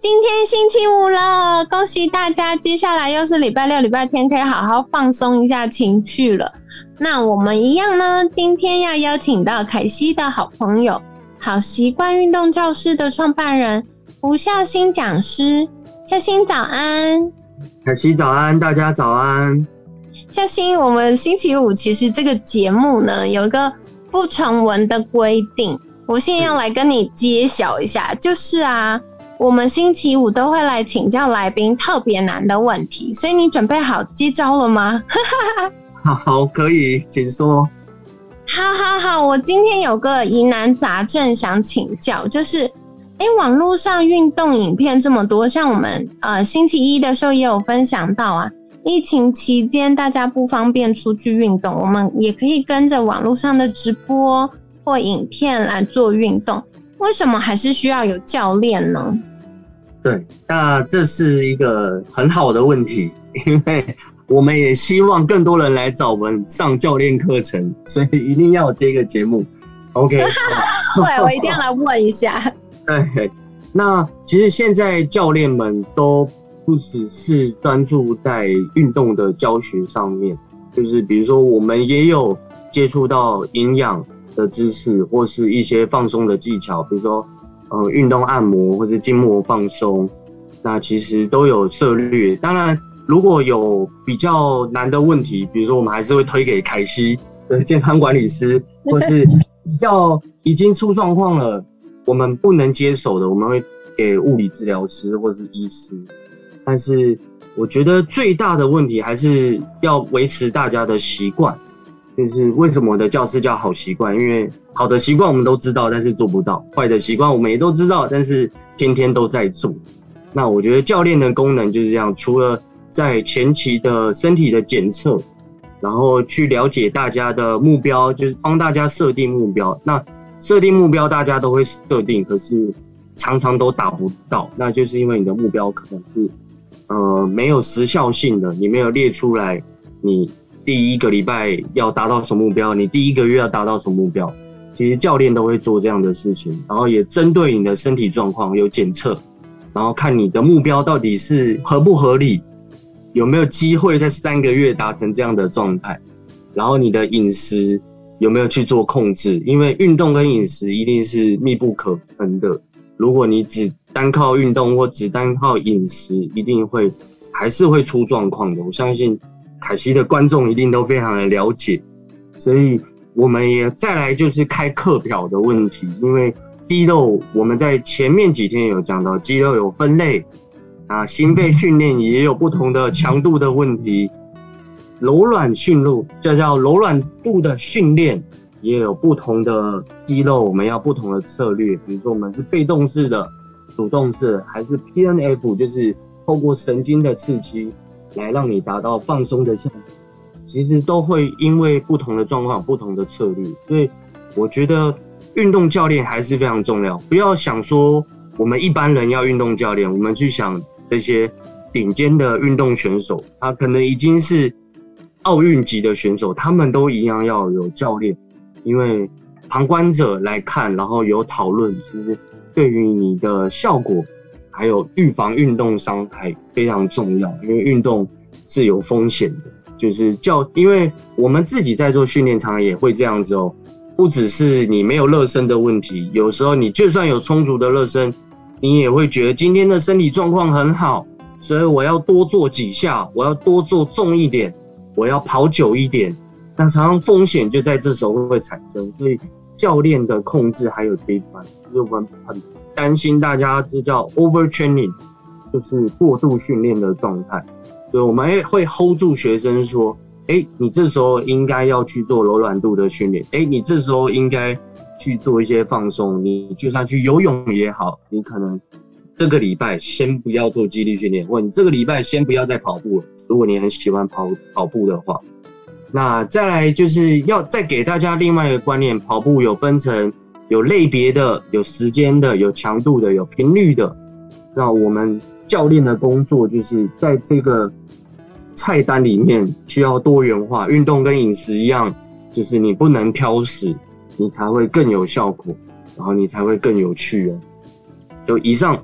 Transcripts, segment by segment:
今天星期五了，恭喜大家！接下来又是礼拜六、礼拜天，可以好好放松一下情绪了。那我们一样呢，今天要邀请到凯西的好朋友，好习惯运动教室的创办人吴孝新讲师。孝新早安，凯西早安，大家早安。孝新，我们星期五其实这个节目呢，有一个。不成文的规定，我现在要来跟你揭晓一下，就是啊，我们星期五都会来请教来宾特别难的问题，所以你准备好接招了吗？好，可以，请说。好好好，我今天有个疑难杂症想请教，就是，哎，网络上运动影片这么多，像我们呃星期一的时候也有分享到啊。疫情期间，大家不方便出去运动，我们也可以跟着网络上的直播或影片来做运动。为什么还是需要有教练呢？对，那这是一个很好的问题，因为我们也希望更多人来找我们上教练课程，所以一定要这个节目。OK，对我一定要来问一下。对，那其实现在教练们都。不只是专注在运动的教学上面，就是比如说我们也有接触到营养的知识，或是一些放松的技巧，比如说呃运动按摩或者筋膜放松，那其实都有策略。当然，如果有比较难的问题，比如说我们还是会推给凯西的健康管理师，或是比较已经出状况了，我们不能接手的，我们会给物理治疗师或是医师。但是我觉得最大的问题还是要维持大家的习惯，就是为什么我的教室叫好习惯？因为好的习惯我们都知道，但是做不到；坏的习惯我们也都知道，但是天天都在做。那我觉得教练的功能就是这样，除了在前期的身体的检测，然后去了解大家的目标，就是帮大家设定目标。那设定目标大家都会设定，可是常常都达不到，那就是因为你的目标可能是。呃，没有时效性的，你没有列出来，你第一个礼拜要达到什么目标，你第一个月要达到什么目标，其实教练都会做这样的事情，然后也针对你的身体状况有检测，然后看你的目标到底是合不合理，有没有机会在三个月达成这样的状态，然后你的饮食有没有去做控制，因为运动跟饮食一定是密不可分的，如果你只单靠运动或只单靠饮食，一定会还是会出状况的。我相信凯西的观众一定都非常的了解，所以我们也再来就是开课表的问题。因为肌肉我们在前面几天有讲到，肌肉有分类啊，心肺训练也有不同的强度的问题，柔软训练这叫柔软度的训练也有不同的肌肉，我们要不同的策略。比如说我们是被动式的。主动式还是 P N F，就是透过神经的刺激来让你达到放松的效果。其实都会因为不同的状况、不同的策略，所以我觉得运动教练还是非常重要。不要想说我们一般人要运动教练，我们去想这些顶尖的运动选手，他可能已经是奥运级的选手，他们都一样要有教练，因为旁观者来看，然后有讨论，其实。对于你的效果，还有预防运动伤害非常重要，因为运动是有风险的。就是教，因为我们自己在做训练场也会这样子哦。不只是你没有热身的问题，有时候你就算有充足的热身，你也会觉得今天的身体状况很好，所以我要多做几下，我要多做重一点，我要跑久一点。那常常风险就在这时候会产生，所以。教练的控制还有这一块，就是我们很担心大家这叫 overtraining，就是过度训练的状态。对我们会 hold 住学生说：“哎，你这时候应该要去做柔软度的训练。哎，你这时候应该去做一些放松。你就算去游泳也好，你可能这个礼拜先不要做肌力训练，或你这个礼拜先不要再跑步了。如果你很喜欢跑跑步的话，那再来就是要再给大家另外一个观念，跑步有分成有类别的、有时间的、有强度的、有频率的。那我们教练的工作就是在这个菜单里面需要多元化，运动跟饮食一样，就是你不能挑食，你才会更有效果，然后你才会更有趣哦。就以上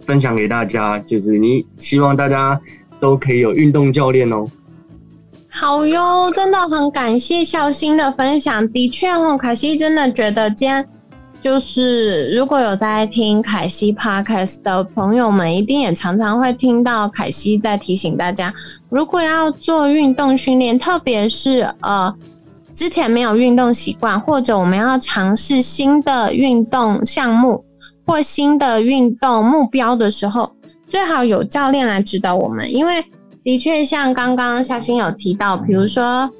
分享给大家，就是你希望大家都可以有运动教练哦。好哟，真的很感谢孝心的分享。的确哦，凯西真的觉得今天就是如果有在听凯西 podcast 的朋友们，一定也常常会听到凯西在提醒大家，如果要做运动训练，特别是呃之前没有运动习惯，或者我们要尝试新的运动项目或新的运动目标的时候，最好有教练来指导我们，因为。的确，像刚刚小新有提到，比如说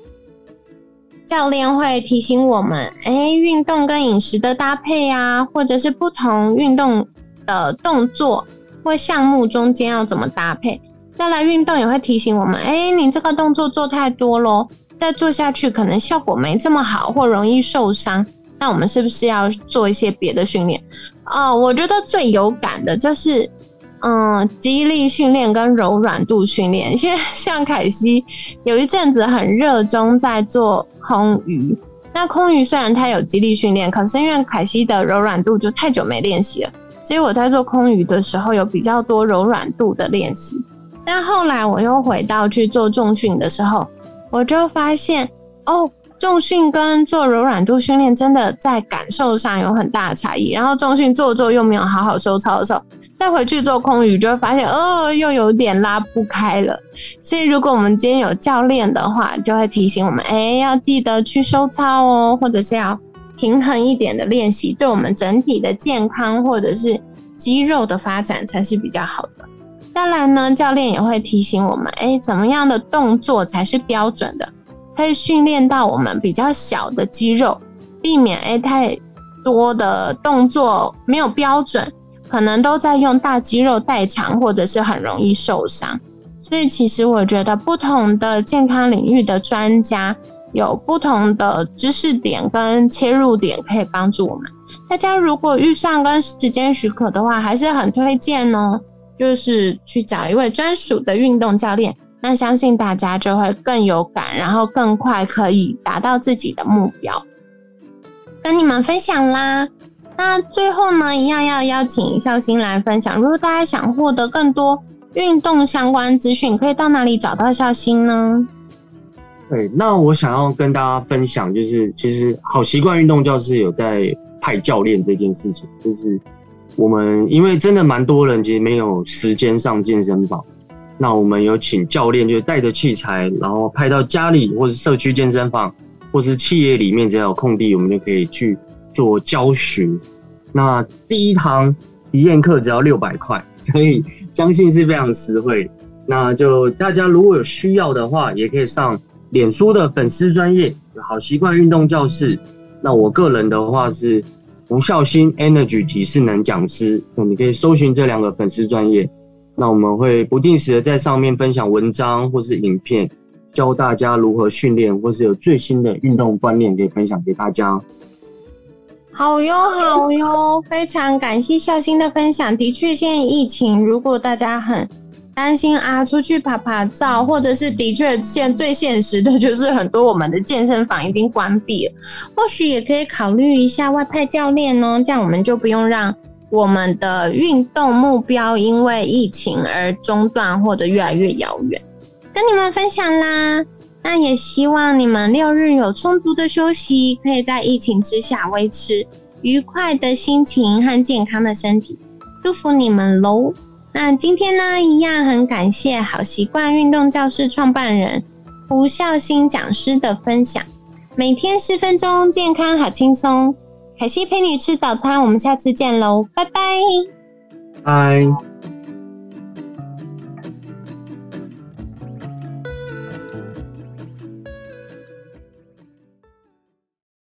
教练会提醒我们，哎，运动跟饮食的搭配啊，或者是不同运动的动作或项目中间要怎么搭配。再来，运动也会提醒我们，哎，你这个动作做太多咯，再做下去可能效果没这么好，或容易受伤。那我们是不是要做一些别的训练？哦，我觉得最有感的就是。嗯，肌力训练跟柔软度训练，现在像凯西有一阵子很热衷在做空余。那空余虽然它有肌力训练，可是因为凯西的柔软度就太久没练习了，所以我在做空余的时候有比较多柔软度的练习。但后来我又回到去做重训的时候，我就发现哦，重训跟做柔软度训练真的在感受上有很大的差异。然后重训做做又没有好好收操的时候。再回去做空余，就会发现，哦，又有点拉不开了。所以，如果我们今天有教练的话，就会提醒我们，哎，要记得去收操哦，或者是要平衡一点的练习，对我们整体的健康或者是肌肉的发展才是比较好的。再来呢，教练也会提醒我们，哎，怎么样的动作才是标准的，可以训练到我们比较小的肌肉，避免哎太多的动作没有标准。可能都在用大肌肉代偿，或者是很容易受伤。所以，其实我觉得不同的健康领域的专家有不同的知识点跟切入点，可以帮助我们。大家如果预算跟时间许可的话，还是很推荐哦，就是去找一位专属的运动教练。那相信大家就会更有感，然后更快可以达到自己的目标。跟你们分享啦。那最后呢，一样要邀请孝心来分享。如果大家想获得更多运动相关资讯，可以到哪里找到孝心呢？对，那我想要跟大家分享，就是其实好习惯运动教室有在派教练这件事情。就是我们因为真的蛮多人其实没有时间上健身房，那我们有请教练，就带着器材，然后派到家里或者社区健身房，或是企业里面只要有空地，我们就可以去。做教学，那第一堂体验课只要六百块，所以相信是非常实惠。那就大家如果有需要的话，也可以上脸书的粉丝专业好习惯运动教室。那我个人的话是吴孝新 Energy 体适能讲师，那你可以搜寻这两个粉丝专业。那我们会不定时的在上面分享文章或是影片，教大家如何训练，或是有最新的运动观念可以分享给大家。好哟，好哟，非常感谢孝心的分享。的确，现在疫情，如果大家很担心啊，出去拍拍照，或者是的确现最现实的就是很多我们的健身房已经关闭了，或许也可以考虑一下外派教练哦，这样我们就不用让我们的运动目标因为疫情而中断或者越来越遥远。跟你们分享啦。那也希望你们六日有充足的休息，可以在疫情之下维持愉快的心情和健康的身体，祝福你们喽！那今天呢，一样很感谢好习惯运动教室创办人胡孝新讲师的分享。每天十分钟，健康好轻松。凯西陪你吃早餐，我们下次见喽，拜拜，拜。